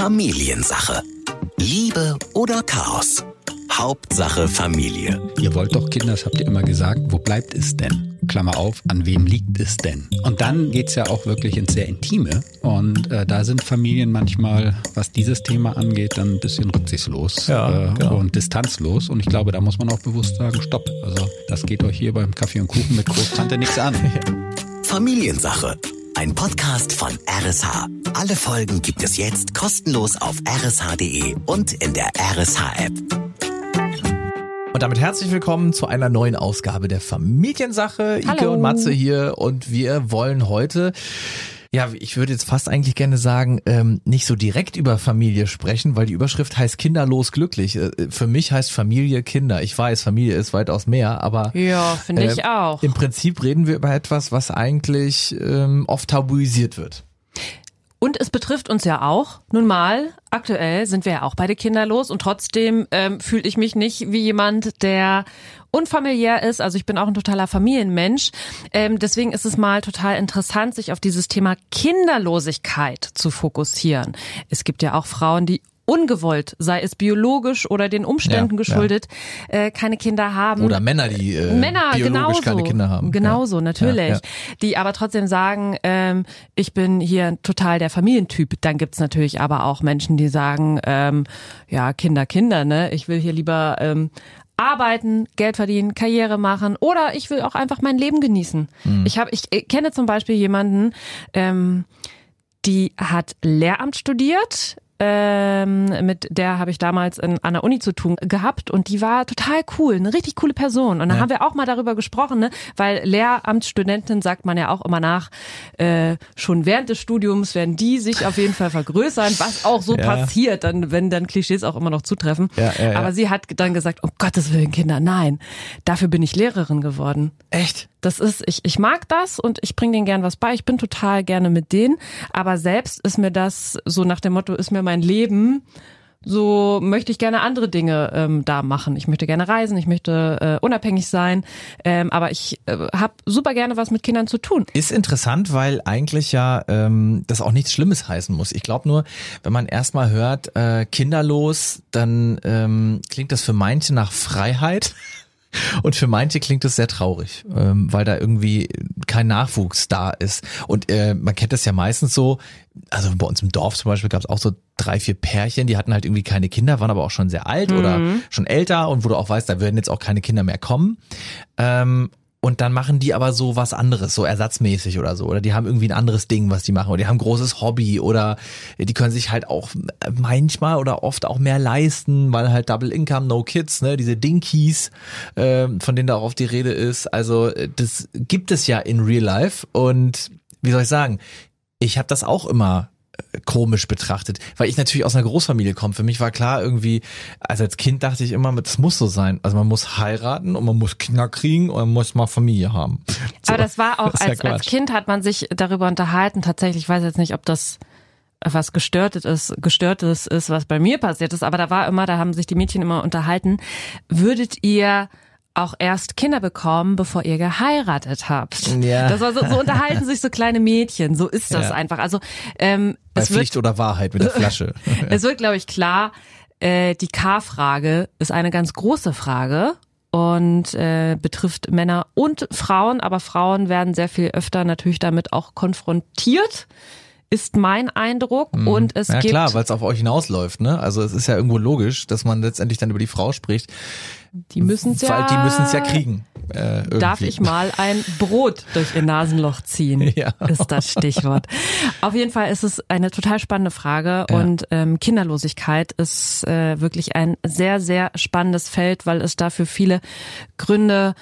Familiensache. Liebe oder Chaos? Hauptsache Familie. Ihr wollt doch Kinder, das habt ihr immer gesagt. Wo bleibt es denn? Klammer auf, an wem liegt es denn? Und dann geht's ja auch wirklich ins sehr Intime. Und äh, da sind Familien manchmal, was dieses Thema angeht, dann ein bisschen rücksichtslos Ja, äh, genau. und distanzlos. Und ich glaube, da muss man auch bewusst sagen, stopp. Also das geht euch hier beim Kaffee und Kuchen mit Großtante nichts an. Familiensache. Ein Podcast von RSH. Alle Folgen gibt es jetzt kostenlos auf rsh.de und in der RSH-App. Und damit herzlich willkommen zu einer neuen Ausgabe der Familiensache. Ike Hallo. und Matze hier und wir wollen heute, ja, ich würde jetzt fast eigentlich gerne sagen, ähm, nicht so direkt über Familie sprechen, weil die Überschrift heißt Kinderlos glücklich. Äh, Für mich heißt Familie Kinder. Ich weiß, Familie ist weitaus mehr, aber Ja, finde ich ähm, auch. Im Prinzip reden wir über etwas, was eigentlich ähm, oft tabuisiert wird. Und es betrifft uns ja auch. Nun mal, aktuell sind wir ja auch beide kinderlos und trotzdem ähm, fühle ich mich nicht wie jemand, der unfamiliär ist. Also ich bin auch ein totaler Familienmensch. Ähm, deswegen ist es mal total interessant, sich auf dieses Thema Kinderlosigkeit zu fokussieren. Es gibt ja auch Frauen, die ungewollt, sei es biologisch oder den Umständen Ja, geschuldet, Äh, keine Kinder haben. Oder Männer, die äh, Männer biologisch genauso, keine Kinder haben. Genauso, Ja. natürlich. Ja, ja. Die aber trotzdem sagen, ähm, ich bin hier total der Familientyp. Dann gibt's natürlich aber auch Menschen, die sagen, ähm, ja, Kinder, Kinder, ne? Ich will hier lieber ähm, arbeiten, Geld verdienen, Karriere machen oder ich will auch einfach mein Leben genießen. Mhm. Ich habe, ich kenne zum Beispiel jemanden, ähm, die hat Lehramt studiert. Ähm, mit der habe ich damals in, an der Uni zu tun gehabt und die war total cool, eine richtig coole Person. Und dann Ja. haben wir auch mal darüber gesprochen, ne? weil Lehramtsstudentin sagt man ja auch immer nach, äh, schon während des Studiums werden die sich auf jeden Fall vergrößern, was auch so Ja. passiert, dann, wenn dann Klischees auch immer noch zutreffen. Ja. Aber sie hat dann gesagt, um Gottes Willen, Kinder, nein, dafür bin ich Lehrerin geworden. Echt? Das ist, ich, ich mag das und ich bringe denen gern was bei. Ich bin total gerne mit denen. Aber selbst ist mir das so nach dem Motto, ist mir mein Leben, so möchte ich gerne andere Dinge ähm, da machen. Ich möchte gerne reisen, ich möchte äh, unabhängig sein. Ähm, aber ich äh, habe super gerne was mit Kindern zu tun. Ist interessant, weil eigentlich ja ähm, das auch nichts Schlimmes heißen muss. Ich glaube nur, wenn man erstmal hört, äh, kinderlos, dann ähm, klingt das für manche nach Freiheit. Und für manche klingt es sehr traurig, ähm, weil da irgendwie kein Nachwuchs da ist. Und äh, man kennt das ja meistens so, also bei uns im Dorf zum Beispiel gab es auch so drei, vier Pärchen, die hatten halt irgendwie keine Kinder, waren aber auch schon sehr alt oder schon älter und wo du auch weißt, da werden jetzt auch keine Kinder mehr kommen. Ähm, und dann machen die aber so was anderes, so ersatzmäßig oder so. Oder die haben irgendwie ein anderes Ding, was die machen. Oder die haben ein großes Hobby oder die können sich halt auch manchmal oder oft auch mehr leisten, weil halt Double Income, No Kids, ne, diese Dinkies, ähm, von denen da auch oft die Rede ist. Also äh, das gibt es ja in Real Life. Und wie soll ich sagen, ich habe das auch immer äh, komisch betrachtet, weil ich natürlich aus einer Großfamilie komme. Für mich war klar irgendwie, also als Kind dachte ich immer, das muss so sein. Also man muss heiraten und man muss Kinder kriegen und man muss mal Familie haben. So. Aber das war auch, Das ist ja als, als. Kind hat man sich darüber unterhalten. Tatsächlich, ich weiß jetzt nicht, ob das was gestörtes ist, gestörtes ist, was bei mir passiert ist, aber da war immer, da haben sich die Mädchen immer unterhalten, würdet ihr auch erst Kinder bekommen, bevor ihr geheiratet habt. Ja. Das war so, so unterhalten sich so kleine Mädchen. So ist das Ja. einfach. Also ähm, Bei es wird Pflicht oder Wahrheit mit der Flasche. es wird, glaube ich, klar, äh, die K-Frage ist eine ganz große Frage und äh, betrifft Männer und Frauen, aber Frauen werden sehr viel öfter natürlich damit auch konfrontiert, ist mein Eindruck. Und es Mhm. ja gibt klar, weil es auf euch hinausläuft, ne? Also es ist ja irgendwo logisch, dass man letztendlich dann über die Frau spricht, die müssen es ja. weil die müssen es ja kriegen. Äh. Darf ich mal ein Brot durch ihr Nasenloch ziehen? Ja. Ist das Stichwort. Auf jeden Fall ist es eine total spannende Frage Ja. und ähm, Kinderlosigkeit ist äh, wirklich ein sehr, sehr spannendes Feld, weil es dafür viele Gründe,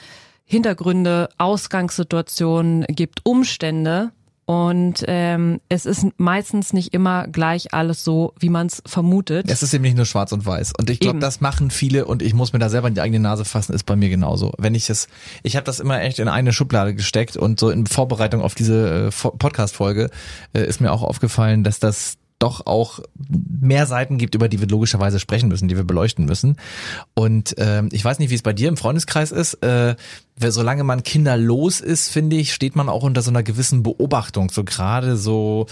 Hintergründe, Ausgangssituationen gibt, Umstände. Und ähm, es ist meistens nicht immer gleich alles so, wie man es vermutet. Es ist eben nicht nur schwarz und weiß. Und ich glaube, das machen viele und ich muss mir da selber in die eigene Nase fassen, ist bei mir genauso. Wenn ich es, ich habe das immer echt in eine Schublade gesteckt und so in Vorbereitung auf diese äh, Fo- Podcast-Folge äh, ist mir auch aufgefallen, dass das doch auch mehr Seiten gibt, über die wir logischerweise sprechen müssen, die wir beleuchten müssen. Und ähm, ich weiß nicht, wie es bei dir im Freundeskreis ist. Äh, wer- solange man kinderlos ist, finde ich, steht man auch unter so einer gewissen Beobachtung. So gerade so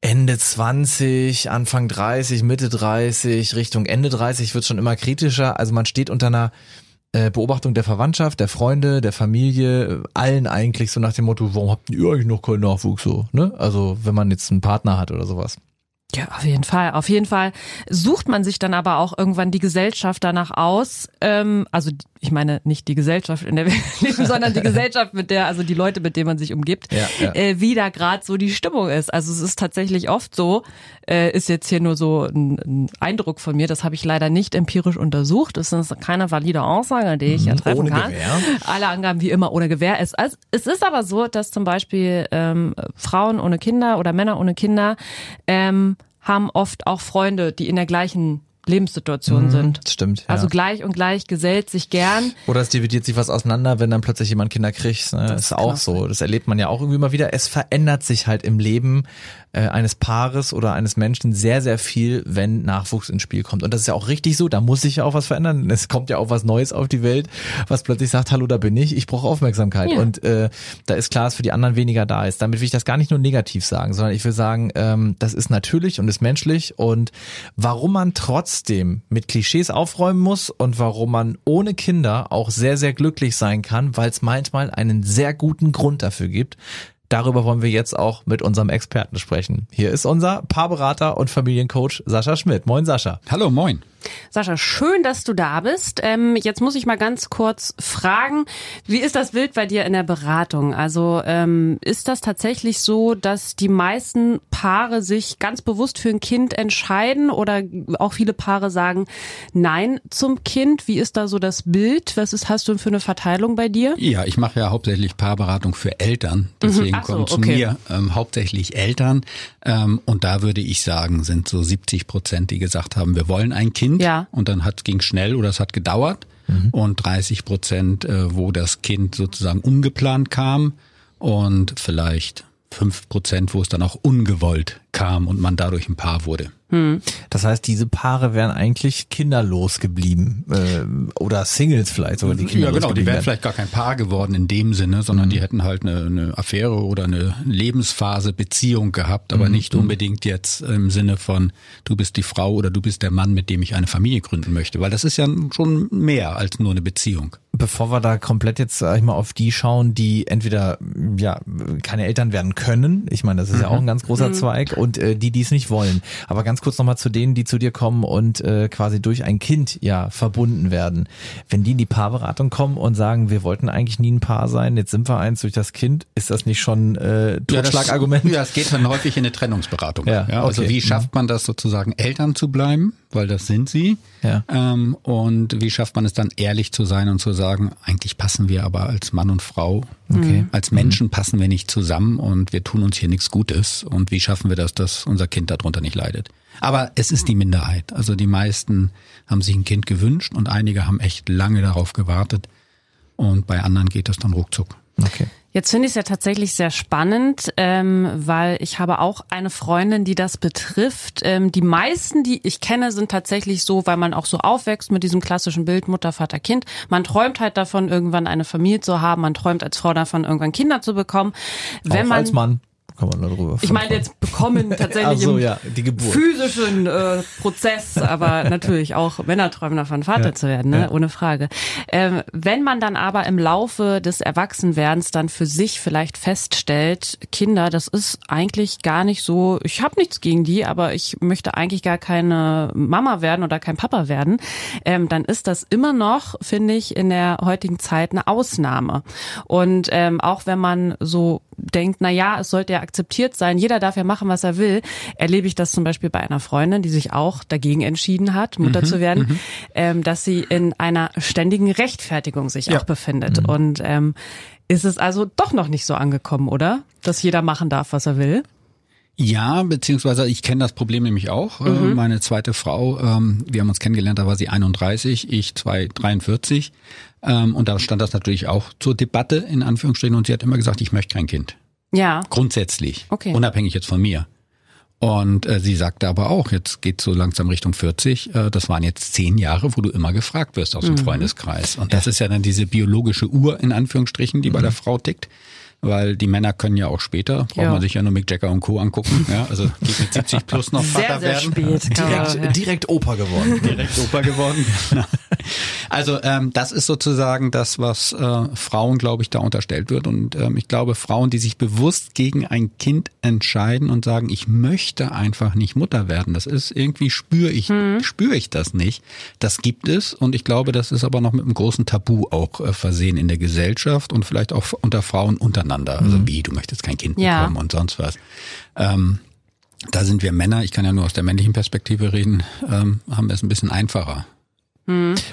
Ende 20, Anfang 30, Mitte 30, Richtung Ende 30 wird schon immer kritischer. Also man steht unter einer äh, Beobachtung der Verwandtschaft, der Freunde, der Familie, allen eigentlich so nach dem Motto, warum habt ihr eigentlich noch keinen Nachwuchs so? Ne? Also wenn man jetzt einen Partner hat oder sowas. Ja, auf jeden Fall. Auf jeden Fall sucht man sich dann aber auch irgendwann die Gesellschaft danach aus. Ähm, also ich meine nicht die Gesellschaft, in der wir leben, sondern die Gesellschaft, mit der, also die Leute, mit denen man sich umgibt, ja, ja. Äh, wie da gerade so die Stimmung ist. Also es ist tatsächlich oft so, äh, ist jetzt hier nur so ein, ein Eindruck von mir, das habe ich leider nicht empirisch untersucht. Das ist keine valide Aussage, die ich ja mhm, treffen ohne kann. Gewehr. Alle Angaben wie immer ohne Gewehr. Es, also, es ist aber so, dass zum Beispiel ähm, Frauen ohne Kinder oder Männer ohne Kinder ähm, haben oft auch Freunde, die in der gleichen Lebenssituation mhm, sind. Stimmt. Ja. Also gleich und gleich gesellt sich gern. Oder es dividiert sich was auseinander, wenn dann plötzlich jemand Kinder kriegt. Ne? Das ist auch so. Das erlebt man ja auch irgendwie immer wieder. Es verändert sich halt im Leben äh, eines Paares oder eines Menschen sehr, sehr viel, wenn Nachwuchs ins Spiel kommt. Und das ist ja auch richtig so, da muss sich ja auch was verändern. Es kommt ja auch was Neues auf die Welt, was plötzlich sagt, hallo, da bin ich, ich brauche Aufmerksamkeit. Ja. Und äh, da ist klar, dass für die anderen weniger da ist. Damit will ich das gar nicht nur negativ sagen, sondern ich will sagen, ähm, das ist natürlich und ist menschlich. Und warum man trotzdem mit Klischees aufräumen muss und warum man ohne Kinder auch sehr, sehr glücklich sein kann, weil es manchmal einen sehr guten Grund dafür gibt, Darüber wollen wir jetzt auch mit unserem Experten sprechen. Hier ist unser Paarberater und Familiencoach Sascha Schmidt. Moin Sascha. Hallo, moin. Sascha, schön, dass du da bist. Ähm, jetzt muss ich mal ganz kurz fragen, wie ist das Bild bei dir in der Beratung? Also ähm, ist das tatsächlich so, dass die meisten Paare sich ganz bewusst für ein Kind entscheiden oder auch viele Paare sagen Nein zum Kind? Wie ist da so das Bild? Was ist, hast du für eine Verteilung bei dir? Ja, ich mache ja hauptsächlich Paarberatung für Eltern. Deswegen mhm. so, kommen zu okay. mir ähm, hauptsächlich Eltern. Ähm, und da würde ich sagen, sind so 70 Prozent, die gesagt haben, wir wollen ein Kind. Ja. Und dann hat ging schnell oder es hat gedauert. Mhm. Und 30 Prozent, äh, wo das Kind sozusagen ungeplant kam und vielleicht fünf Prozent, wo es dann auch ungewollt kam und man dadurch ein Paar wurde. Hm. Das heißt, diese Paare wären eigentlich kinderlos geblieben äh, oder Singles vielleicht sogar die Kinder. Ja, genau, die wären vielleicht gar kein Paar geworden in dem Sinne, sondern mhm. die hätten halt eine, eine Affäre oder eine Lebensphase, Beziehung gehabt, aber mhm. nicht mhm. unbedingt jetzt im Sinne von du bist die Frau oder du bist der Mann, mit dem ich eine Familie gründen möchte, weil das ist ja schon mehr als nur eine Beziehung. Bevor wir da komplett jetzt sag ich mal auf die schauen, die entweder ja keine Eltern werden können, ich meine, das ist mhm. ja auch ein ganz großer mhm. Zweig und äh, die, die es nicht wollen. Aber ganz kurz nochmal zu denen, die zu dir kommen und äh, quasi durch ein Kind ja verbunden werden. Wenn die in die Paarberatung kommen und sagen, wir wollten eigentlich nie ein Paar sein, jetzt sind wir eins durch das Kind, ist das nicht schon äh, Totschlagargument? Ja, es geht dann häufig in eine Trennungsberatung. Ja, ja also okay. wie schafft man das sozusagen, Eltern zu bleiben, weil das sind sie. Ja. Ähm, und wie schafft man es dann, ehrlich zu sein und zu sagen, eigentlich passen wir aber als Mann und Frau, okay. als Menschen passen wir nicht zusammen und wir tun uns hier nichts Gutes. Und wie schaffen wir das, dass unser Kind darunter nicht leidet? Aber es ist die Minderheit. Also die meisten haben sich ein Kind gewünscht und einige haben echt lange darauf gewartet. Und bei anderen geht das dann ruckzuck. Okay. Jetzt finde ich es ja tatsächlich sehr spannend, ähm, weil ich habe auch eine Freundin, die das betrifft. Ähm, die meisten, die ich kenne, sind tatsächlich so, weil man auch so aufwächst mit diesem klassischen Bild Mutter, Vater, Kind. Man träumt halt davon, irgendwann eine Familie zu haben. Man träumt als Frau davon, irgendwann Kinder zu bekommen. Wenn auch man, als Mann kann man darüber Ich meine jetzt bekommen tatsächlich so, im ja, physischen äh, Prozess, aber natürlich auch Männer träumen davon, Vater ja, zu werden, ne? Ja. ohne Frage. Ähm, wenn man dann aber im Laufe des Erwachsenwerdens dann für sich vielleicht feststellt, Kinder, das ist eigentlich gar nicht so, ich habe nichts gegen die, aber ich möchte eigentlich gar keine Mama werden oder kein Papa werden, ähm, dann ist das immer noch, finde ich, in der heutigen Zeit eine Ausnahme. Und ähm, auch wenn man so denkt, na ja, es sollte ja akzeptiert sein, jeder darf ja machen, was er will, erlebe ich das zum Beispiel bei einer Freundin, die sich auch dagegen entschieden hat, Mutter mhm, zu werden, mhm. ähm, dass sie in einer ständigen Rechtfertigung sich ja. auch befindet. Mhm. Und ähm, ist es also doch noch nicht so angekommen, oder? Dass jeder machen darf, was er will? Ja, beziehungsweise ich kenne das Problem nämlich auch. Äh, mhm. Meine zweite Frau, ähm, wir haben uns kennengelernt, da war sie 31, ich zwei 43. Ähm, und da stand das natürlich auch zur Debatte in Anführungsstrichen und sie hat immer gesagt, ich möchte kein Kind. Ja. Grundsätzlich. Okay. Unabhängig jetzt von mir. Und äh, sie sagte aber auch, jetzt geht so langsam Richtung 40, äh, das waren jetzt zehn Jahre, wo du immer gefragt wirst aus dem mhm. Freundeskreis. Und das ist ja dann diese biologische Uhr in Anführungsstrichen, die mhm. bei der Frau tickt weil die Männer können ja auch später, braucht Ja. man sich ja nur Mick Jagger und Co. angucken, ja, also die mit 70 plus noch Sehr, Vater sehr werden. spät. Direkt, direkt Opa geworden. direkt Opa geworden. Also ähm, das ist sozusagen das, was äh, Frauen, glaube ich, da unterstellt wird. Und ähm, ich glaube, Frauen, die sich bewusst gegen ein Kind entscheiden und sagen, ich möchte einfach nicht Mutter werden, das ist irgendwie spüre ich, spüre ich das nicht. Das gibt es und ich glaube, das ist aber noch mit einem großen Tabu auch äh, versehen in der Gesellschaft und vielleicht auch unter Frauen untereinander. Also wie, du möchtest kein Kind Ja. bekommen und sonst was. Ähm, da sind wir Männer, ich kann ja nur aus der männlichen Perspektive reden, ähm, haben wir es ein bisschen einfacher.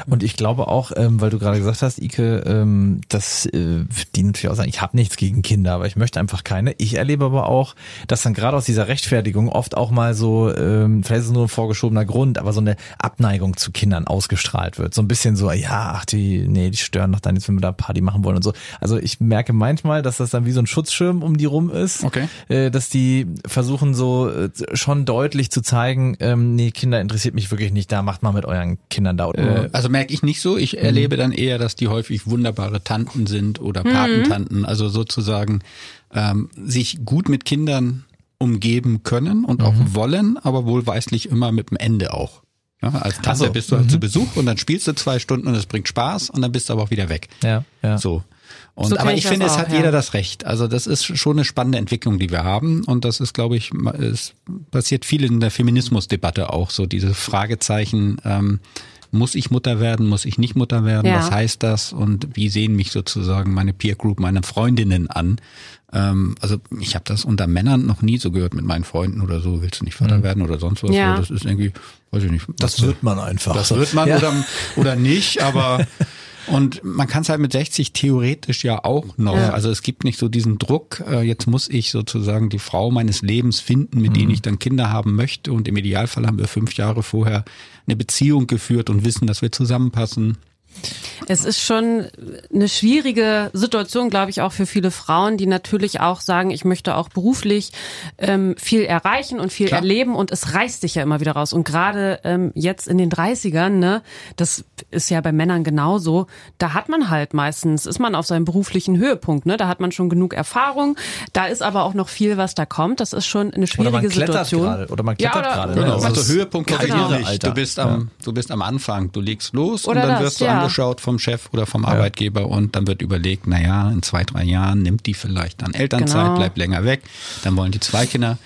Und ich glaube auch, ähm, weil du gerade gesagt hast, Ike, ähm, dass äh, die natürlich auch sagen, ich habe nichts gegen Kinder, aber ich möchte einfach keine. Ich erlebe aber auch, dass dann gerade aus dieser Rechtfertigung oft auch mal so, ähm, vielleicht ist es nur ein vorgeschobener Grund, aber so eine Abneigung zu Kindern ausgestrahlt wird. So ein bisschen so, ja, ach die, nee, die stören doch dann jetzt, wenn wir da Party machen wollen und so. Also ich merke manchmal, dass das dann wie so ein Schutzschirm um die rum ist. Okay. Äh, dass die versuchen so äh, schon deutlich zu zeigen, ähm, nee, Kinder interessiert mich wirklich nicht, da macht mal mit euren Kindern da. Äh, Also merke ich nicht so. Ich erlebe dann eher, dass die häufig wunderbare Tanten sind oder Patentanten, also sozusagen ähm, sich gut mit Kindern umgeben können und auch wollen, aber wohlweislich immer mit dem Ende auch. Ja, als Tante Ach so. bist du halt zu Besuch und dann spielst du zwei Stunden und es bringt Spaß und dann bist du aber auch wieder weg. Ja, ja. So. Und, So aber ich ich finde, es auch, hat ja. jeder das Recht. Also das ist schon eine spannende Entwicklung, die wir haben. Und das ist, glaube ich, es passiert viel in der Feminismusdebatte auch so diese Fragezeichen. Ähm, muss ich Mutter werden? Muss ich nicht Mutter werden? Ja. Was heißt das? Und wie sehen mich sozusagen meine Peer Group, meine Freundinnen an? Ähm, also ich habe das unter Männern noch nie so gehört mit meinen Freunden oder so. Willst du nicht Vater werden oder sonst was? Ja. Das ist irgendwie, weiß ich nicht. Das wird man einfach. das wird man Ja. oder, oder nicht, aber und man kann es halt mit 60 theoretisch ja auch noch. Ja. Also es gibt nicht so diesen Druck, äh, jetzt muss ich sozusagen die Frau meines Lebens finden, mit Mhm. denen ich dann Kinder haben möchte. Und im Idealfall haben wir fünf Jahre vorher eine Beziehung geführt und wissen, dass wir zusammenpassen. Es ist schon eine schwierige Situation, glaube ich, auch für viele Frauen, die natürlich auch sagen, ich möchte auch beruflich ähm, viel erreichen und viel Klar. erleben und es reißt sich ja immer wieder raus. Und gerade ähm, jetzt in den 30ern, ne, das ist ja bei Männern genauso, da hat man halt meistens, ist man auf seinem beruflichen Höhepunkt, ne? Da hat man schon genug Erfahrung, da ist aber auch noch viel, was da kommt. Das ist schon eine Oder schwierige man klettert Situation. gerade. Oder man Ja, klettert oder- gerade. Genau. ne? Also, Also Höhepunkt genau. Alter. Du bist am, du bist am Anfang, du legst los Oder und dann das, wirst du ja. Angeschaut vom Chef oder vom Arbeitgeber und dann wird überlegt, na ja, in zwei, drei Jahren nimmt die vielleicht dann Elternzeit, Genau. bleibt länger weg, dann wollen die zwei Kinder.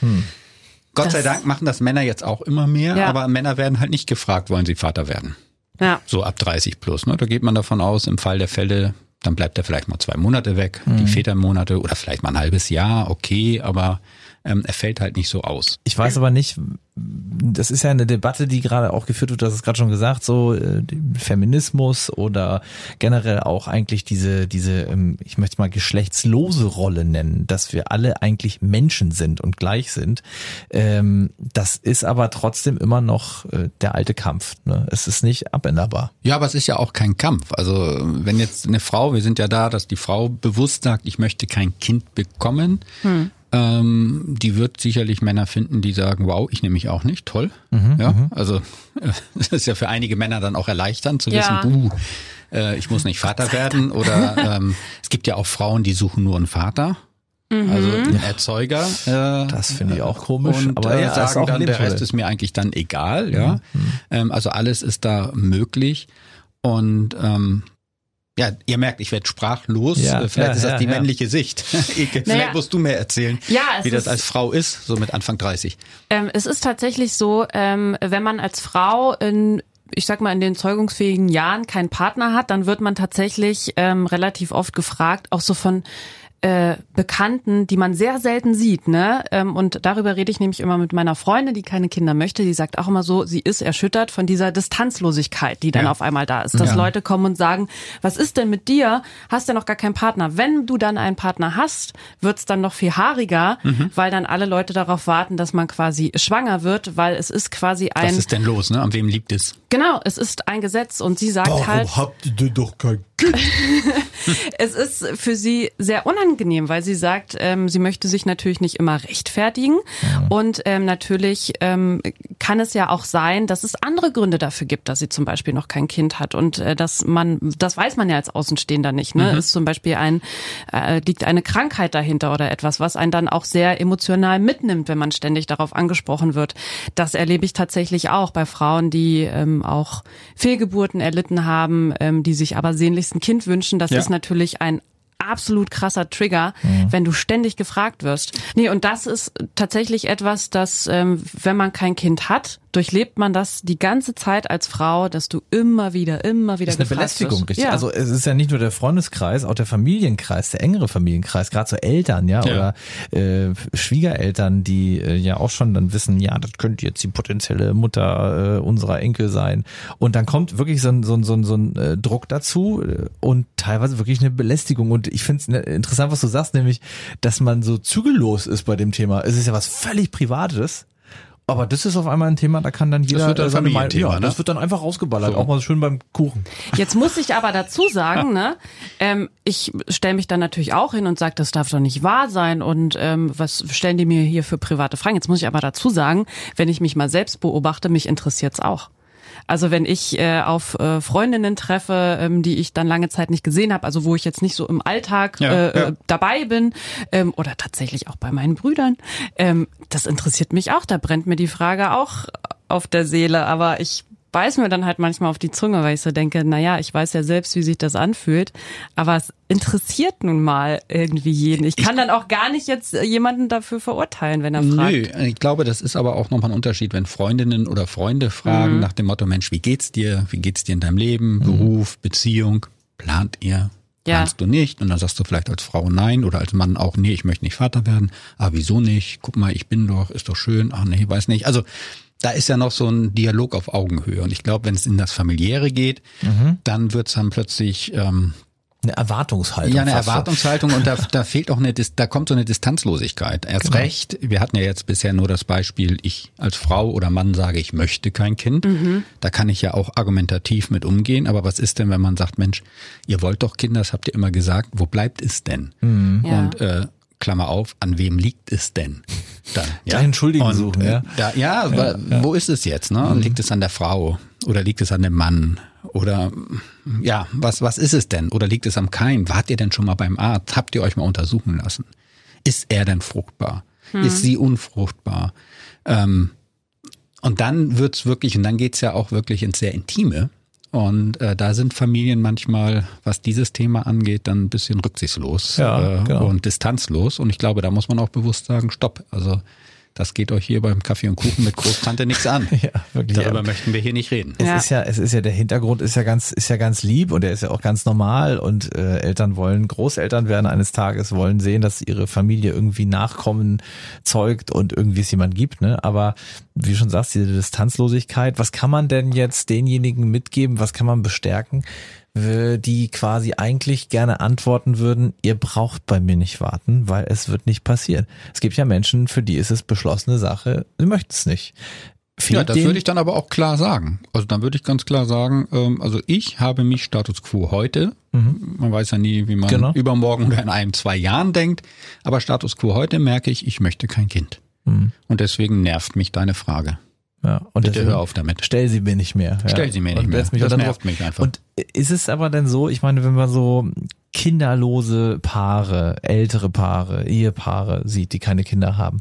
Gott Das- sei Dank machen das Männer jetzt auch immer mehr, Ja. aber Männer werden halt nicht gefragt, wollen sie Vater werden. Ja. So ab 30 plus. Ne? Da geht man davon aus, im Fall der Fälle, dann bleibt er vielleicht mal zwei Monate weg, die Vätermonate oder vielleicht mal ein halbes Jahr, okay, aber ähm, er fällt halt nicht so aus. Ich weiß aber nicht, das ist ja eine Debatte, die gerade auch geführt wird, du hast es gerade schon gesagt, so äh, Feminismus oder generell auch eigentlich diese, diese, ähm, ich möchte es mal geschlechtslose Rolle nennen, dass wir alle eigentlich Menschen sind und gleich sind. Ähm, das ist aber trotzdem immer noch äh, der alte Kampf. Ne? Es ist nicht abänderbar. Ja, aber es ist ja auch kein Kampf. Also wenn jetzt eine Frau, wir sind ja da, dass die Frau bewusst sagt, ich möchte kein Kind bekommen, ähm, die wird sicherlich Männer finden, die sagen, wow, ich nehme mich auch nicht, toll. ja, also äh, das ist ja für einige Männer dann auch erleichternd zu Ja. wissen, buh, äh, ich muss nicht Vater werden. Oder ähm, es gibt ja auch Frauen, die suchen nur einen Vater. Also einen Erzeuger. Äh, Das finde ich auch komisch, und aber äh, ja, ist sagen dann, der. Rest ist mir eigentlich dann egal, ja. Ähm, also alles ist da möglich. Und ähm, ja, ihr merkt, ich werde sprachlos. Ja, Äh, Vielleicht ja, ist das ja, die ja. männliche Sicht. Ike, Naja. Vielleicht musst du mehr erzählen, wie das ist- als Frau ist, so mit Anfang 30. Ähm, es ist tatsächlich so, ähm, wenn man als Frau in ich sag mal, in den zeugungsfähigen Jahren keinen Partner hat, dann wird man tatsächlich ähm, relativ oft gefragt, auch so von äh, Bekannten, die man sehr selten sieht, ne? Ähm, und darüber rede ich nämlich immer mit meiner Freundin, die keine Kinder möchte. Die sagt auch immer so, sie ist erschüttert von dieser Distanzlosigkeit, die dann Ja. auf einmal da ist. Dass Ja. Leute kommen und sagen, was ist denn mit dir? Hast ja noch gar keinen Partner. Wenn du dann einen Partner hast, wird's dann noch viel haariger, Mhm. weil dann alle Leute darauf warten, dass man quasi schwanger wird, weil es ist quasi Was ein ist denn los, ne? An wem liegt es? genau, es ist ein Gesetz und sie sagt halt habt ihr denn doch kein Kind? es ist für sie sehr unangenehm, weil sie sagt, ähm, sie möchte sich natürlich nicht immer rechtfertigen. Ja. Und ähm, natürlich ähm, kann es ja auch sein, dass es andere Gründe dafür gibt, dass sie zum Beispiel noch kein Kind hat. Und äh, dass man, das weiß man ja als Außenstehender nicht. Ne? Mhm. Ist zum Beispiel ein, äh, liegt eine Krankheit dahinter oder etwas, was einen dann auch sehr emotional mitnimmt, wenn man ständig darauf angesprochen wird. Das erlebe ich tatsächlich auch bei Frauen, die ähm, auch Fehlgeburten erlitten haben, ähm, die sich aber sehnlichst ein Kind wünschen. Das ja. ist natürlich ein absolut krasser Trigger, mhm. wenn du ständig gefragt wirst. Nee, und das ist tatsächlich etwas, das, ähm, wenn man kein Kind hat, durchlebt man das die ganze Zeit als Frau, dass du immer wieder, immer wieder Das ist eine Belästigung, richtig. Ja. Also es ist ja nicht nur der Freundeskreis, auch der Familienkreis, der engere Familienkreis, gerade so Eltern, ja, ja. oder äh, Schwiegereltern, die äh, ja auch schon dann wissen, ja, das könnte jetzt die potenzielle Mutter äh, unserer Enkel sein. Und dann kommt wirklich so ein, so ein, so ein, so ein äh, Druck dazu äh, und teilweise wirklich eine Belästigung. Und ich finde es ne, interessant, was du sagst, nämlich, dass man so zügellos ist bei dem Thema. Es ist ja was völlig Privates. Aber das ist auf einmal ein Thema, da kann dann jeder das wird dann seine Meinung, ja, ne? das wird dann einfach rausgeballert, so. auch mal schön beim Kuchen. Jetzt muss ich aber dazu sagen, ne, ähm, ich stelle mich dann natürlich auch hin und sage, das darf doch nicht wahr sein und ähm, was stellen die mir hier für private Fragen? Jetzt muss ich aber dazu sagen, wenn ich mich mal selbst beobachte, mich interessiert's auch. Also wenn ich äh, auf äh, Freundinnen treffe, ähm, die ich dann lange Zeit nicht gesehen habe, also wo ich jetzt nicht so im Alltag ja, äh, ja. dabei bin ähm, oder tatsächlich auch bei meinen Brüdern, ähm, das interessiert mich auch. Da brennt mir die Frage auch auf der Seele, aber ich beiß mir dann halt manchmal auf die Zunge, weil ich so denke, na ja, ich weiß ja selbst, wie sich das anfühlt, aber es interessiert nun mal irgendwie jeden. Ich kann ich, dann auch gar nicht jetzt jemanden dafür verurteilen, wenn er fragt. Nö, ich glaube, das ist aber auch nochmal ein Unterschied, wenn Freundinnen oder Freunde fragen mhm. nach dem Motto, Mensch, wie geht's dir? Wie geht's dir in deinem Leben? Mhm. Beruf, Beziehung? Plant ihr? Planst ja. du nicht? Und dann sagst du vielleicht als Frau nein oder als Mann auch, nee, ich möchte nicht Vater werden. Ah, wieso nicht? Guck mal, ich bin doch, ist doch schön. Ach nee, weiß nicht. Also da ist ja noch so ein Dialog auf Augenhöhe. Und ich glaube, wenn es in das Familiäre geht, mhm. dann wird's dann plötzlich ähm, eine Erwartungshaltung. Ja, eine Erwartungshaltung und da, da fehlt auch eine, da kommt so eine Distanzlosigkeit. Erst genau. recht, wir hatten ja jetzt bisher nur das Beispiel, ich als Frau oder Mann sage, ich möchte kein Kind. Mhm. Da kann ich ja auch argumentativ mit umgehen. Aber was ist denn, wenn man sagt, Mensch, ihr wollt doch Kinder, das habt ihr immer gesagt, wo bleibt es denn? Mhm. Ja. Und äh, Klammer auf, an wem liegt es denn? Dann, ja? Entschuldigen suchen, ja. Da, ja, ja, ja, wo ist es jetzt? Ne? Mhm. Liegt es an der Frau oder liegt es an dem Mann? Oder ja, was, was ist es denn? Oder liegt es am Keim? Wart ihr denn schon mal beim Arzt? Habt ihr euch mal untersuchen lassen? Ist er denn fruchtbar? Mhm. Ist sie unfruchtbar? Ähm, und dann wird's wirklich, und dann geht's ja auch wirklich ins sehr Intime. Und äh, da sind Familien manchmal, was dieses Thema angeht, dann ein bisschen rücksichtslos ja, äh, genau. und distanzlos. Und ich glaube, da muss man auch bewusst sagen, stopp. Also das geht euch hier beim Kaffee und Kuchen mit Großtante nichts an. ja, wirklich. Darüber ja. möchten wir hier nicht reden. Es ja. ist ja, es ist ja der Hintergrund ist ja ganz, ist ja ganz lieb und der ist ja auch ganz normal und äh, Eltern wollen Großeltern werden eines Tages wollen sehen, dass ihre Familie irgendwie Nachkommen zeugt und irgendwie es jemand gibt. Ne, aber wie schon sagst, diese Distanzlosigkeit. Was kann man denn jetzt denjenigen mitgeben? Was kann man bestärken? Die quasi eigentlich gerne antworten würden, ihr braucht bei mir nicht warten, weil es wird nicht passieren. Es gibt ja Menschen, für die ist es beschlossene Sache, sie möchten es nicht. Fehlt ja, das würde ich dann aber auch klar sagen. Also dann würde ich ganz klar sagen, ähm, also ich habe mich Status Quo heute, mhm. man weiß ja nie, wie man genau. übermorgen oder in einem, zwei Jahren denkt, aber Status Quo heute merke ich, ich möchte kein Kind. Mhm. Und deswegen nervt mich deine Frage. Ja, und Bitte hör auf damit. Stell sie mir nicht mehr. Ja. Stell sie mir nicht und mehr. Mich das nervt mich einfach. Und ist es aber denn so, ich meine, wenn man so kinderlose Paare, ältere Paare, Ehepaare sieht, die keine Kinder haben,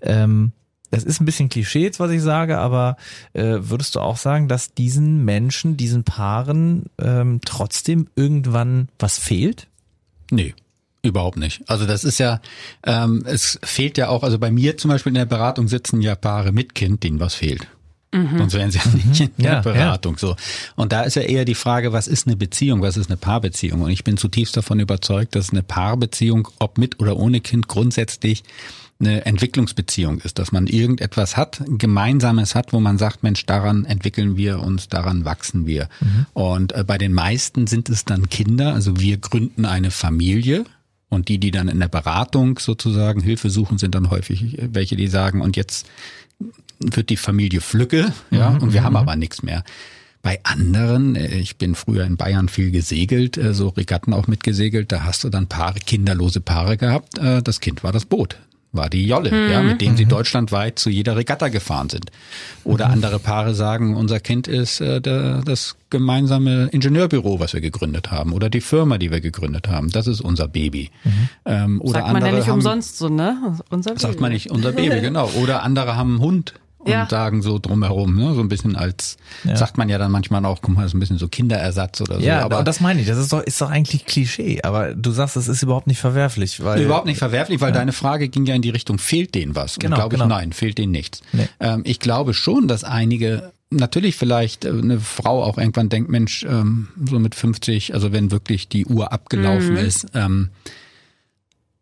ähm, das ist ein bisschen Klischee jetzt, was ich sage, aber äh, würdest du auch sagen, dass diesen Menschen, diesen Paaren ähm, trotzdem irgendwann was fehlt? Nee. Überhaupt nicht. Also das ist ja, ähm, es fehlt ja auch, also bei mir zum Beispiel in der Beratung sitzen ja Paare mit Kind, denen was fehlt. Mhm. Sonst wären sie ja nicht in der ja, Beratung ja. so. Und da ist ja eher die Frage, was ist eine Beziehung, was ist eine Paarbeziehung? Und ich bin zutiefst davon überzeugt, dass eine Paarbeziehung, ob mit oder ohne Kind, grundsätzlich eine Entwicklungsbeziehung ist, dass man irgendetwas hat, Gemeinsames hat, wo man sagt, Mensch, daran entwickeln wir uns, daran wachsen wir. Mhm. Und äh, bei den meisten sind es dann Kinder, also wir gründen eine Familie, und die, die dann in der Beratung sozusagen Hilfe suchen, sind dann häufig welche, die sagen, und jetzt wird die Familie Flücke, ja, mhm. und wir haben mhm. aber nichts mehr. Bei anderen, äh, ich bin früher in Bayern viel gesegelt, äh, so Regatten auch mitgesegelt, da hast du dann Paare, kinderlose Paare gehabt. Äh, Das Kind war das Boot war die Jolle, Mhm. ja, mit dem sie deutschlandweit zu jeder Regatta gefahren sind. Oder andere Paare sagen, unser Kind ist äh, der, das gemeinsame Ingenieurbüro, was wir gegründet haben, oder die Firma, die wir gegründet haben. Das ist unser Baby. Ähm, oder Sagt man andere ja nicht haben, umsonst so, ne? Unser Sagt Baby. man nicht unser Baby, genau. Oder andere haben einen Hund und Ja. sagen so drumherum, ne, so ein bisschen als, sagt man ja dann manchmal auch, guck mal, das ist ein bisschen so Kinderersatz oder so. Ja, aber das meine ich. Das ist doch, ist doch eigentlich Klischee. Aber du sagst, es ist überhaupt nicht verwerflich, weil Überhaupt nicht verwerflich, weil deine Frage ging ja in die Richtung, fehlt denen was? Genau, und glaube ich, genau. nein, fehlt denen nichts. Nee. Ähm, ich glaube schon, dass einige, natürlich vielleicht äh, eine Frau auch irgendwann denkt, Mensch, ähm, so mit 50, also wenn wirklich die Uhr abgelaufen ist, ähm,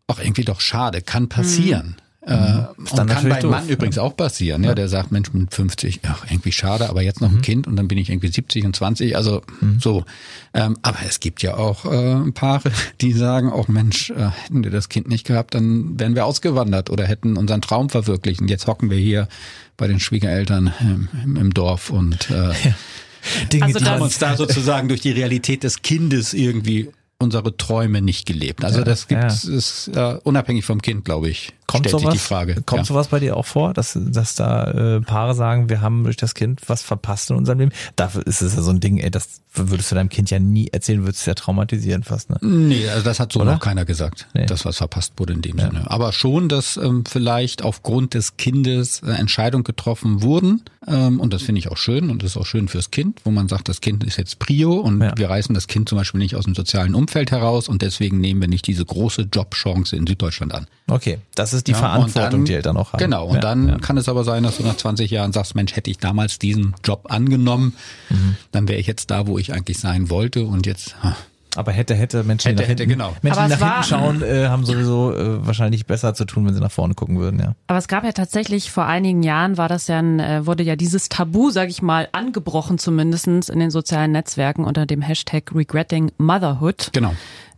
auch irgendwie doch schade, kann passieren. Äh, und dann kann beim doof, Mann übrigens auch passieren, ja, der sagt, Mensch, mit 50, ach, irgendwie schade, aber jetzt noch ein Kind und dann bin ich irgendwie 70 und 20, also so. Ähm, aber es gibt ja auch äh, Paare, die sagen, auch Mensch, äh, hätten wir das Kind nicht gehabt, dann wären wir ausgewandert oder hätten unseren Traum verwirklicht. Und jetzt hocken wir hier bei den Schwiegereltern im, im, Dorf und äh, Dinge, Also haben uns da sozusagen durch die Realität des Kindes irgendwie unsere Träume nicht gelebt. Also Ja, das gibt ja. ist äh, unabhängig vom Kind, glaube ich. Kommt stellt sowas, sich die Frage. Kommt ja. sowas bei dir auch vor, dass, dass da äh, Paare sagen, wir haben durch das Kind was verpasst in unserem Leben? Dafür ist es ja so ein Ding, ey, das würdest du deinem Kind ja nie erzählen, würdest es ja traumatisieren fast, ne? Nee, also das hat so Oder? noch keiner gesagt, Nee. dass was verpasst wurde in dem Sinne. Aber schon, dass ähm, vielleicht aufgrund des Kindes äh, Entscheidungen getroffen wurden. Ähm, und das finde ich auch schön und das ist auch schön fürs Kind, wo man sagt, das Kind ist jetzt Prio und Ja. wir reißen das Kind zum Beispiel nicht aus dem sozialen Umfeld heraus und deswegen nehmen wir nicht diese große Jobchance in Süddeutschland an. Okay, das ist die Ja, Verantwortung, dann- die Eltern auch haben. Genau, und ja, dann ja. kann es aber sein, dass du nach 20 Jahren sagst, Mensch, hätte ich damals diesen Job angenommen, Mhm. dann wäre ich jetzt da, wo ich eigentlich sein wollte und jetzt ha, Aber hätte, hätte, Menschen, Hätte, nach hätte, hinten, genau. Menschen, die nach hinten war- schauen, äh, haben sowieso äh, wahrscheinlich besser zu tun, wenn sie nach vorne gucken würden, ja. Aber es gab ja tatsächlich vor einigen Jahren war das ja ein, äh, wurde ja dieses Tabu, sag ich mal, angebrochen zumindestens in den sozialen Netzwerken unter dem Hashtag Regretting Motherhood. genau.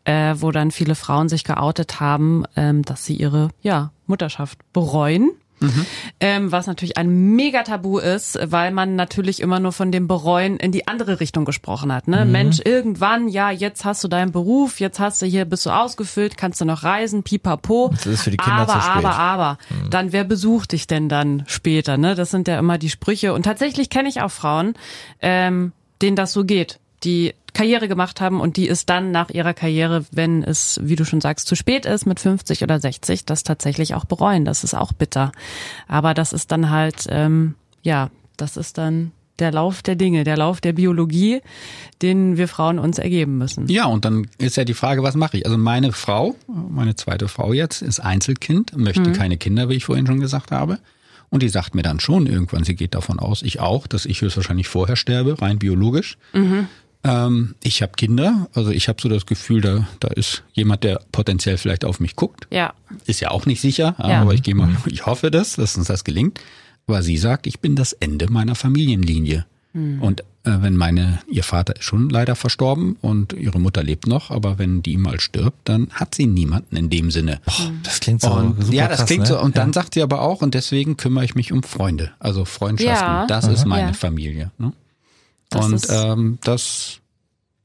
Äh, wo dann viele Frauen sich geoutet haben, ähm, dass sie ihre ja, Mutterschaft bereuen. Ähm, was natürlich ein mega Tabu ist, weil man natürlich immer nur von dem Bereuen in die andere Richtung gesprochen hat. Ne? Mensch, irgendwann, ja, jetzt hast du deinen Beruf, jetzt hast du hier, bist du ausgefüllt, kannst du noch reisen, pipapo. Das ist für die Kinder aber, zu spät. aber, aber, dann wer besucht dich denn dann später? Ne? Das sind ja immer die Sprüche. Und tatsächlich kenne ich auch Frauen, ähm, denen das so geht, die Karriere gemacht haben und die es dann nach ihrer Karriere, wenn es, wie du schon sagst, zu spät ist, mit 50 oder 60, das tatsächlich auch bereuen. Das ist auch bitter. Aber das ist dann halt, ähm, ja, das ist dann der Lauf der Dinge, der Lauf der Biologie, den wir Frauen uns ergeben müssen. Ja, und dann ist ja die Frage, was mache ich? Also meine Frau, meine zweite Frau jetzt, ist Einzelkind, möchte keine Kinder, wie ich vorhin schon gesagt habe. Und die sagt mir dann schon irgendwann, sie geht davon aus, ich auch, dass ich höchstwahrscheinlich vorher sterbe, rein biologisch. Ähm, ich habe Kinder, also ich habe so das Gefühl, da, da ist jemand, der potenziell vielleicht auf mich guckt. Ja. Ist ja auch nicht sicher, Ja. aber ich gehe mal, ich hoffe das, dass uns das gelingt. Aber sie sagt, ich bin das Ende meiner Familienlinie. Und äh, wenn meine, ihr Vater ist schon leider verstorben und ihre Mutter lebt noch, aber wenn die mal stirbt, dann hat sie niemanden in dem Sinne. Das klingt so Und, super ja, das krass, klingt ne? so. Und dann ja. sagt sie aber auch, und deswegen kümmere ich mich um Freunde, also Freundschaften. Ja. Das ist meine Ja. Familie. Ne? Das und ähm, das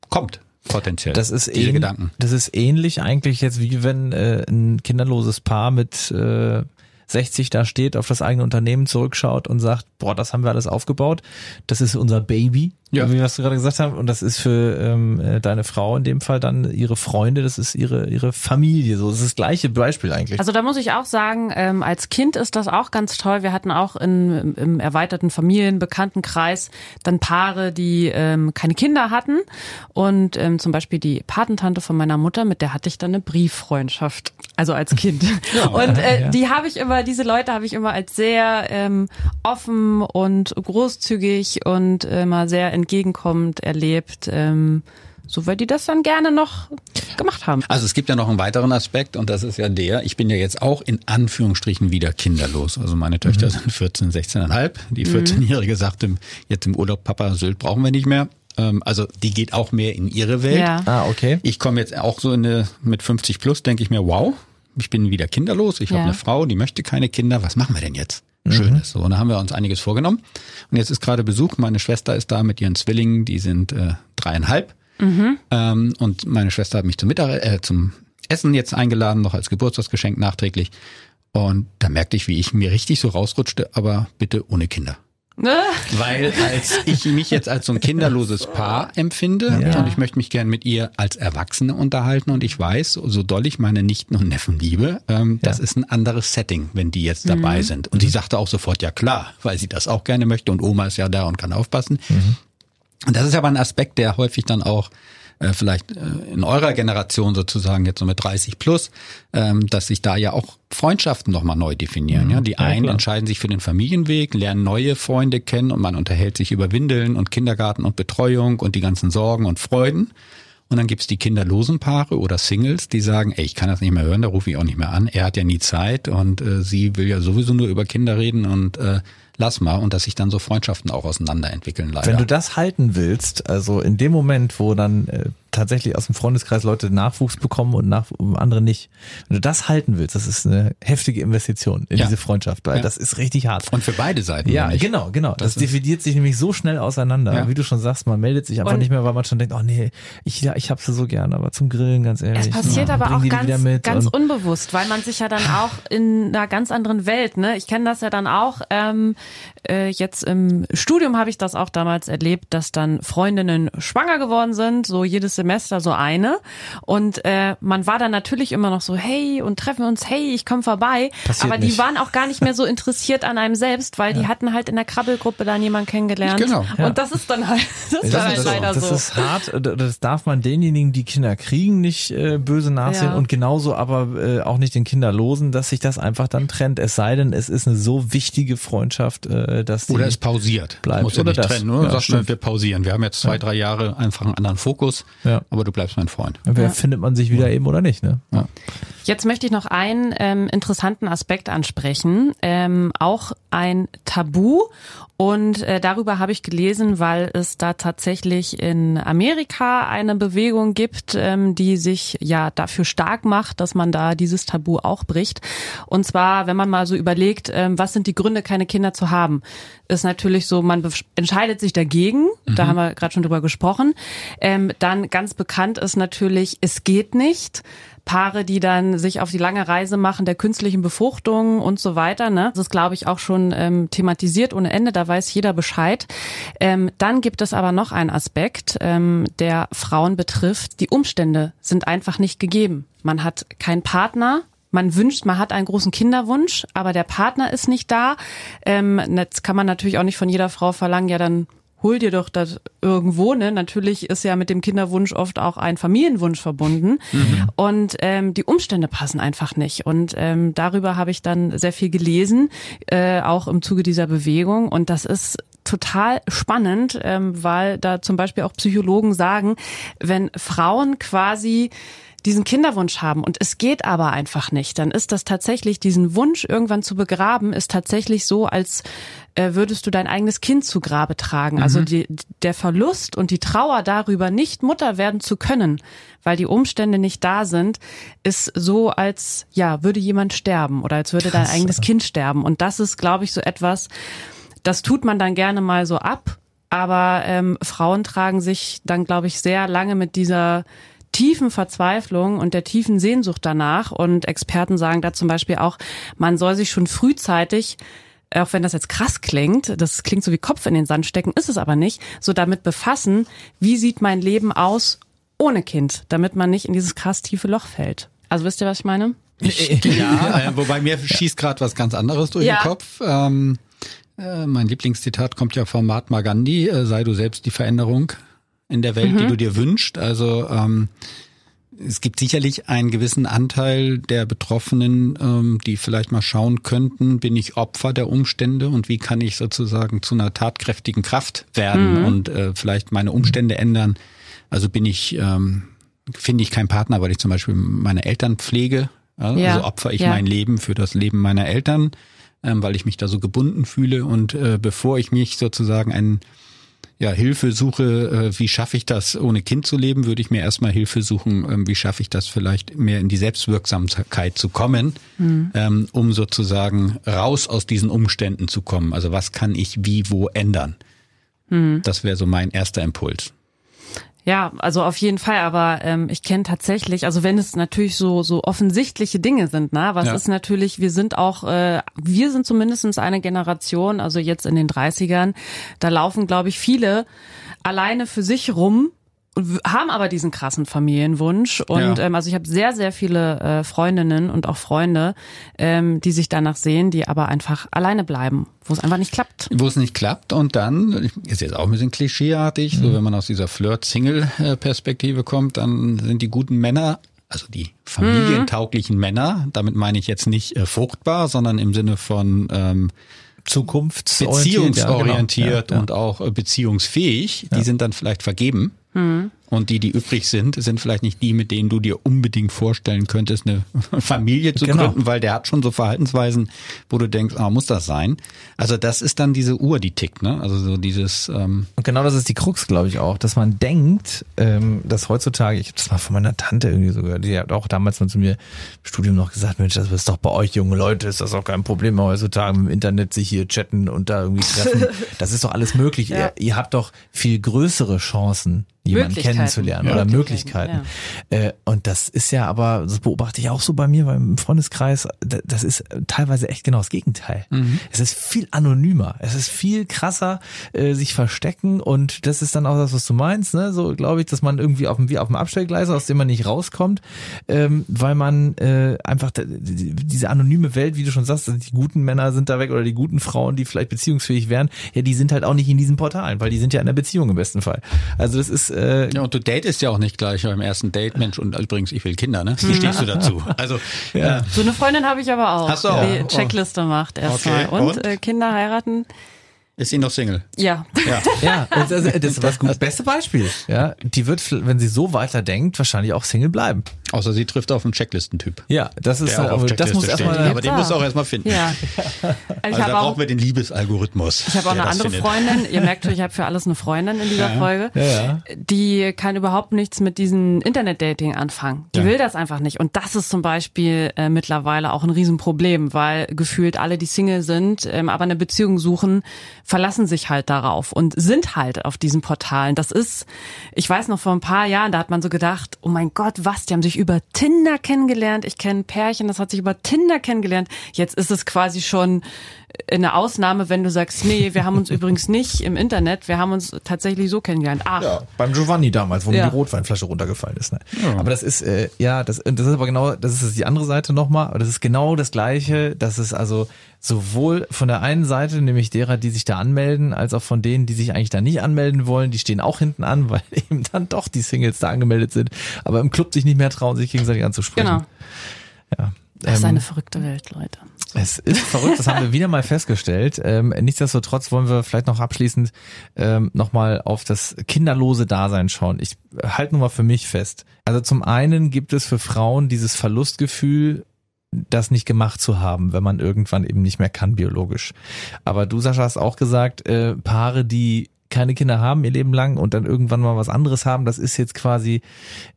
kommt potenziell. Das ist, diese Gedanken. das ist ähnlich eigentlich jetzt wie wenn äh, ein kinderloses Paar mit äh, 60 da steht, auf das eigene Unternehmen zurückschaut und sagt, boah, das haben wir alles aufgebaut, das ist unser Baby, Ja. wie wir es gerade gesagt haben, und das ist für ähm, äh, deine Frau in dem Fall dann ihre Freunde, das ist ihre ihre Familie, so das ist das gleiche Beispiel eigentlich. Also da muss ich auch sagen, ähm, als Kind ist das auch ganz toll. Wir hatten auch in, im erweiterten Familienbekanntenkreis dann Paare, die ähm, keine Kinder hatten. Und ähm, zum Beispiel die Patentante von meiner Mutter, mit der hatte ich dann eine Brieffreundschaft, also als Kind. und äh, ja. die habe ich immer, diese Leute habe ich immer als sehr ähm, offen und großzügig und immer sehr entgegenkommend erlebt. Ähm, so weil die das dann gerne noch gemacht haben. Also es gibt ja noch einen weiteren Aspekt und das ist ja der, ich bin ja jetzt auch in Anführungsstrichen wieder kinderlos. Also meine Töchter sind 14, 16,5. Die 14-Jährige sagte jetzt im Urlaub, Papa, Sylt brauchen wir nicht mehr. Ähm, Also die geht auch mehr in ihre Welt. Ja. ah, okay. Ich komme jetzt auch so in eine, mit 50 plus, denke ich mir, wow, ich bin wieder kinderlos, ich Ja. habe eine Frau, die möchte keine Kinder, was machen wir denn jetzt? Schönes. So, und da haben wir uns einiges vorgenommen. Und jetzt ist gerade Besuch, meine Schwester ist da mit ihren Zwillingen, die sind äh, dreieinhalb. Ähm, und meine Schwester hat mich zum Mittag, äh, zum Essen jetzt eingeladen, noch als Geburtstagsgeschenk nachträglich. Und da merkte ich, wie ich mir richtig so rausrutschte, aber bitte ohne Kinder. Ne? Weil als ich mich jetzt als so ein kinderloses Paar empfinde Ja. und ich möchte mich gern mit ihr als Erwachsene unterhalten und ich weiß, so doll ich meine Nichten und Neffen liebe, ähm, das ist ein anderes Setting, wenn die jetzt dabei sind. Und sie sagte auch sofort, ja klar, weil sie das auch gerne möchte und Oma ist ja da und kann aufpassen. Und das ist aber ein Aspekt, der häufig dann auch äh, vielleicht äh, in eurer Generation sozusagen jetzt so mit 30 plus, ähm, dass sich da ja auch Freundschaften nochmal neu definieren. Ja, die einen klar. entscheiden sich für den Familienweg, lernen neue Freunde kennen und man unterhält sich über Windeln und Kindergarten und Betreuung und die ganzen Sorgen und Freuden. Und dann gibt's die kinderlosen Paare oder Singles, die sagen, ey, ich kann das nicht mehr hören, da rufe ich auch nicht mehr an. Er hat ja nie Zeit und äh, sie will ja sowieso nur über Kinder reden und äh, lass mal. Und dass sich dann so Freundschaften auch auseinanderentwickeln leider. Wenn du das halten willst, also in dem Moment, wo dann äh, tatsächlich aus dem Freundeskreis Leute Nachwuchs bekommen und nach, andere nicht, wenn du das halten willst, das ist eine heftige Investition in Ja. diese Freundschaft, weil Ja. das ist richtig hart. und für beide Seiten. Ja, nämlich. genau, genau. Das, Das dividiert sich nämlich so schnell auseinander. Ja. Wie du schon sagst, man meldet sich einfach Und- nicht mehr, weil man schon denkt, oh nee, ich, ja, ich hab sie so gern, aber zum Grillen, ganz ehrlich. Es passiert ja, aber auch ganz, wieder mit ganz unbewusst, weil man sich ja dann auch in einer ganz anderen Welt, ne? Ich kenne das ja dann auch, ähm, äh, jetzt im Studium habe ich das auch damals erlebt, dass dann Freundinnen schwanger geworden sind, so jedes Semester so eine. Und äh, man war dann natürlich immer noch so, hey, und treffen wir uns, hey, ich komme vorbei. Passiert aber die nicht. waren auch gar nicht mehr so interessiert an einem selbst, weil die hatten halt in der Krabbelgruppe dann jemanden kennengelernt. Genau. Ja. Und das ist dann halt, das ist Das, halt ist, leider das so. ist hart, das darf man denjenigen, die Kinder kriegen, nicht äh, böse nachsehen Ja. und genauso aber äh, auch nicht den Kinderlosen, dass sich das einfach dann trennt. Es sei denn, es ist eine so wichtige Freundschaft, äh, dass die Oder es pausiert. bleibt. Du musst ja Oder nicht das. trennen. Nur Ja, sagst wir pausieren. Wir haben jetzt zwei, drei Jahre einfach einen anderen Fokus, Ja. Aber du bleibst mein Freund. Entweder findet man sich wieder eben oder nicht, ne? Ja. Jetzt möchte ich noch einen ähm, interessanten Aspekt ansprechen, ähm, auch ein Tabu. Und äh, darüber habe ich gelesen, weil es da tatsächlich in Amerika eine Bewegung gibt, ähm, die sich ja dafür stark macht, dass man da dieses Tabu auch bricht. Und zwar, wenn man mal so überlegt, ähm, was sind die Gründe, keine Kinder zu haben, ist natürlich so, man entscheidet sich dagegen. Da haben wir gerade schon drüber gesprochen. Ähm, dann ganz bekannt ist natürlich, es geht nicht. Paare, die dann sich auf die lange Reise machen der künstlichen Befruchtung und so weiter. Ne? Das ist, glaube ich, auch schon ähm, thematisiert ohne Ende, da weiß jeder Bescheid. Ähm, dann gibt es aber noch einen Aspekt, ähm, der Frauen betrifft. Die Umstände sind einfach nicht gegeben. Man hat keinen Partner, man wünscht, man hat einen großen Kinderwunsch, aber der Partner ist nicht da. Ähm, jetzt kann man natürlich auch nicht von jeder Frau verlangen, ja dann hol dir doch das irgendwo, ne? Natürlich ist ja mit dem Kinderwunsch oft auch ein Familienwunsch verbunden. Und ähm, die Umstände passen einfach nicht. Und ähm, darüber habe ich dann sehr viel gelesen, äh, auch im Zuge dieser Bewegung. Und das ist total spannend, ähm, weil da zum Beispiel auch Psychologen sagen, wenn Frauen quasi diesen Kinderwunsch haben und es geht aber einfach nicht, dann ist das tatsächlich, diesen Wunsch irgendwann zu begraben, ist tatsächlich so, als äh, würdest du dein eigenes Kind zu Grabe tragen. Also die, der Verlust und die Trauer darüber, nicht Mutter werden zu können, weil die Umstände nicht da sind, ist so, als ja, würde jemand sterben oder als würde dein Krass, eigenes Kind sterben. Und das ist, glaube ich, so etwas, das tut man dann gerne mal so ab. Aber ähm, Frauen tragen sich dann, glaube ich, sehr lange mit dieser tiefen Verzweiflung und der tiefen Sehnsucht danach. Und Experten sagen da zum Beispiel auch, man soll sich schon frühzeitig auch wenn das jetzt krass klingt, das klingt so wie Kopf in den Sand stecken, ist es aber nicht, so damit befassen, wie sieht mein Leben aus ohne Kind, damit man nicht in dieses krass tiefe Loch fällt. Also wisst ihr, was ich meine? Ja, äh, wobei mir schießt gerade was ganz anderes durch Ja. den Kopf. Ähm, äh, mein Lieblingszitat kommt ja von Mahatma Gandhi, äh, sei du selbst die Veränderung in der Welt, die du dir wünschst. Also ähm, es gibt sicherlich einen gewissen Anteil der Betroffenen, ähm, die vielleicht mal schauen könnten, bin ich Opfer der Umstände und wie kann ich sozusagen zu einer tatkräftigen Kraft werden und äh, vielleicht meine Umstände ändern. Also bin ich, ähm, finde ich keinen Partner, weil ich zum Beispiel meine Eltern pflege. Ja, Ja, Also opfer ich ja. mein Leben für das Leben meiner Eltern, ähm, weil ich mich da so gebunden fühle. Und äh, bevor ich mich sozusagen ein ja, Hilfe suche, äh, wie schaffe ich das, ohne Kind zu leben, würde ich mir erstmal Hilfe suchen, ähm, wie schaffe ich das vielleicht mehr in die Selbstwirksamkeit zu kommen, mhm. ähm, um sozusagen raus aus diesen Umständen zu kommen. Also was kann ich wie wo ändern? Mhm. Das wäre so mein erster Impuls. Ja, also auf jeden Fall, aber ähm, ich kenne tatsächlich, also wenn es natürlich so so offensichtliche Dinge sind, ne, was ja. ist natürlich, wir sind auch, äh, wir sind zumindestens eine Generation, also jetzt in den 30ern, da laufen, glaube ich, viele alleine für sich rum haben aber diesen krassen Familienwunsch und ja. ähm, also ich habe sehr sehr viele äh, Freundinnen und auch Freunde, ähm, die sich danach sehen, die aber einfach alleine bleiben, wo es einfach nicht klappt. Wo es nicht klappt und dann ist jetzt auch ein bisschen klischeeartig, mhm. so wenn man aus dieser Flirt-Single-Perspektive kommt, dann sind die guten Männer also die familientauglichen mhm. Männer, damit meine ich jetzt nicht äh, fruchtbar, sondern im Sinne von ähm, zukunftsorientiert beziehungsorientiert ja, genau. ja, ja. und auch äh, beziehungsfähig, die sind dann vielleicht vergeben. Mhm. Und die, die übrig sind, sind vielleicht nicht die, mit denen du dir unbedingt vorstellen könntest, eine Familie zu genau. gründen, weil der hat schon so Verhaltensweisen, wo du denkst, ah, muss das sein? Also das ist dann diese Uhr, die tickt, ne? Also so dieses. Ähm Und genau das ist die Krux, glaube ich auch, dass man denkt, ähm, dass heutzutage, ich habe das mal von meiner Tante irgendwie so gehört, die hat auch damals mal zu mir im Studium noch gesagt, Mensch, das ist doch bei euch junge Leute, ist das auch kein Problem heutzutage im Internet sich hier chatten und da irgendwie treffen. Das ist doch alles möglich. Ja. Ihr, ihr habt doch viel größere Chancen jemanden kennenzulernen ja. oder Möglichkeiten. Ja. Äh, und das ist ja aber, das beobachte ich auch so bei mir beim Freundeskreis, das ist teilweise echt genau das Gegenteil. Mhm. Es ist viel anonymer, es ist viel krasser, äh, sich verstecken und das ist dann auch das, was du meinst, ne? So glaube ich, dass man irgendwie auf dem, wie auf dem Abstellgleis, aus dem man nicht rauskommt, ähm, weil man äh, einfach diese anonyme Welt, wie du schon sagst, die guten Männer sind da weg oder die guten Frauen, die vielleicht beziehungsfähig wären, ja, die sind halt auch nicht in diesen Portalen, weil die sind ja in der Beziehung im besten Fall. Also das ist äh, ja, und du datest ja auch nicht gleich beim ersten Date, Mensch, und übrigens, ich will Kinder, ne? Wie mhm. stehst du dazu? Also, ja. So eine Freundin habe ich aber auch, Hast du auch? die Checkliste macht erstmal. Okay. Und, und? Äh, Kinder heiraten ist sie noch Single? Ja. Ja, ja das, das ist das beste Beispiel. Ja, die wird, wenn sie so weiter denkt, wahrscheinlich auch Single bleiben. Außer sie trifft auf einen Checklistentyp. Ja, das ist halt, aber das muss erstmal. Aber den muss auch erstmal finden. Ja. Also, also da brauchen wir den Liebesalgorithmus. Ich habe auch eine andere findet. Freundin. Ihr merkt schon, ich habe für alles eine Freundin in dieser ja. Folge. Ja, ja. Die kann überhaupt nichts mit diesem Internetdating anfangen. Die ja. will das einfach nicht. Und das ist zum Beispiel äh, mittlerweile auch ein Riesenproblem, weil gefühlt alle, die Single sind, ähm, aber eine Beziehung suchen, verlassen sich halt darauf und sind halt auf diesen Portalen. Das ist, ich weiß noch vor ein paar Jahren, da hat man so gedacht, oh mein Gott, was, die haben sich über Tinder kennengelernt. Ich kenne ein Pärchen, das hat sich über Tinder kennengelernt. Jetzt ist es quasi schon eine Ausnahme, wenn du sagst, nee, wir haben uns übrigens nicht im Internet, wir haben uns tatsächlich so kennengelernt. Ach. Ja, beim Giovanni damals, wo ja. mir die Rotweinflasche runtergefallen ist. Ne? Ja. Aber das ist, äh, ja, das, das ist aber genau, das ist die andere Seite nochmal, aber das ist genau das Gleiche, das ist also sowohl von der einen Seite, nämlich derer, die sich da anmelden, als auch von denen, die sich eigentlich da nicht anmelden wollen, die stehen auch hinten an, weil eben dann doch die Singles da angemeldet sind, aber im Club sich nicht mehr trauen, sich gegenseitig anzusprechen. Genau. Ja. Das ist eine ähm, verrückte Welt, Leute. Es ist verrückt, das haben wir wieder mal festgestellt. Ähm, nichtsdestotrotz wollen wir vielleicht noch abschließend ähm, nochmal auf das kinderlose Dasein schauen. Ich halte nur mal für mich fest. Also zum einen gibt es für Frauen dieses Verlustgefühl, das nicht gemacht zu haben, wenn man irgendwann eben nicht mehr kann biologisch. Aber du, Sascha, hast auch gesagt, äh, Paare, die keine Kinder haben ihr Leben lang und dann irgendwann mal was anderes haben, das ist jetzt quasi,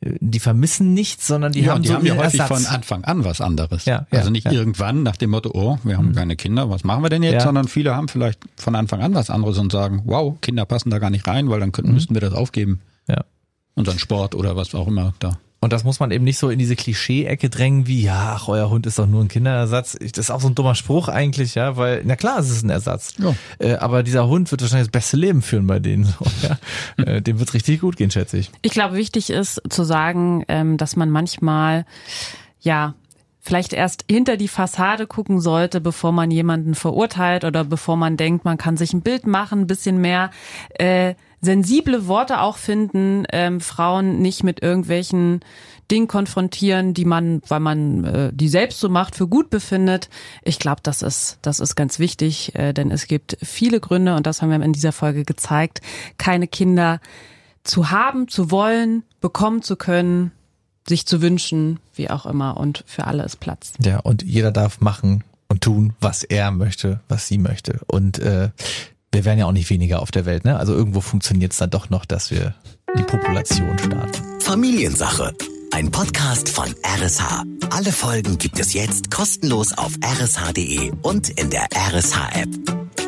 äh, die vermissen nichts, sondern die ja, haben die so haben ja häufig Ersatz. von Anfang an was anderes. Ja, also nicht ja. irgendwann nach dem Motto, oh, wir haben mhm. keine Kinder, was machen wir denn jetzt, sondern viele haben vielleicht von Anfang an was anderes und sagen, wow, Kinder passen da gar nicht rein, weil dann könnten, mhm. müssten wir das aufgeben. Ja. Unseren Sport oder was auch immer da. Und das muss man eben nicht so in diese Klischee-Ecke drängen wie, ja, ach, euer Hund ist doch nur ein Kinderersatz. Das ist auch so ein dummer Spruch eigentlich, ja, weil, na klar, es ist ein Ersatz. Ja. Äh, aber dieser Hund wird wahrscheinlich das beste Leben führen bei denen. So, ja. äh, dem wird richtig gut gehen, schätze ich. Ich glaube, wichtig ist zu sagen, ähm, dass man manchmal, ja, vielleicht erst hinter die Fassade gucken sollte, bevor man jemanden verurteilt oder bevor man denkt, man kann sich ein Bild machen, ein bisschen mehr äh, sensible Worte auch finden, ähm, Frauen nicht mit irgendwelchen Dingen konfrontieren, die man, weil man äh, die selbst so macht, für gut befindet. Ich glaube, das ist, das ist ganz wichtig, äh, denn es gibt viele Gründe, und das haben wir in dieser Folge gezeigt, keine Kinder zu haben, zu wollen, bekommen zu können, sich zu wünschen, wie auch immer. Und für alle ist Platz. Ja, und jeder darf machen und tun, was er möchte, was sie möchte. Und äh, wir werden ja auch nicht weniger auf der Welt, ne? Also irgendwo funktioniert es dann doch noch, dass wir die Population starten. Familiensache. Ein Podcast von RSH. Alle Folgen gibt es jetzt kostenlos auf rsh.de und in der RSH-App.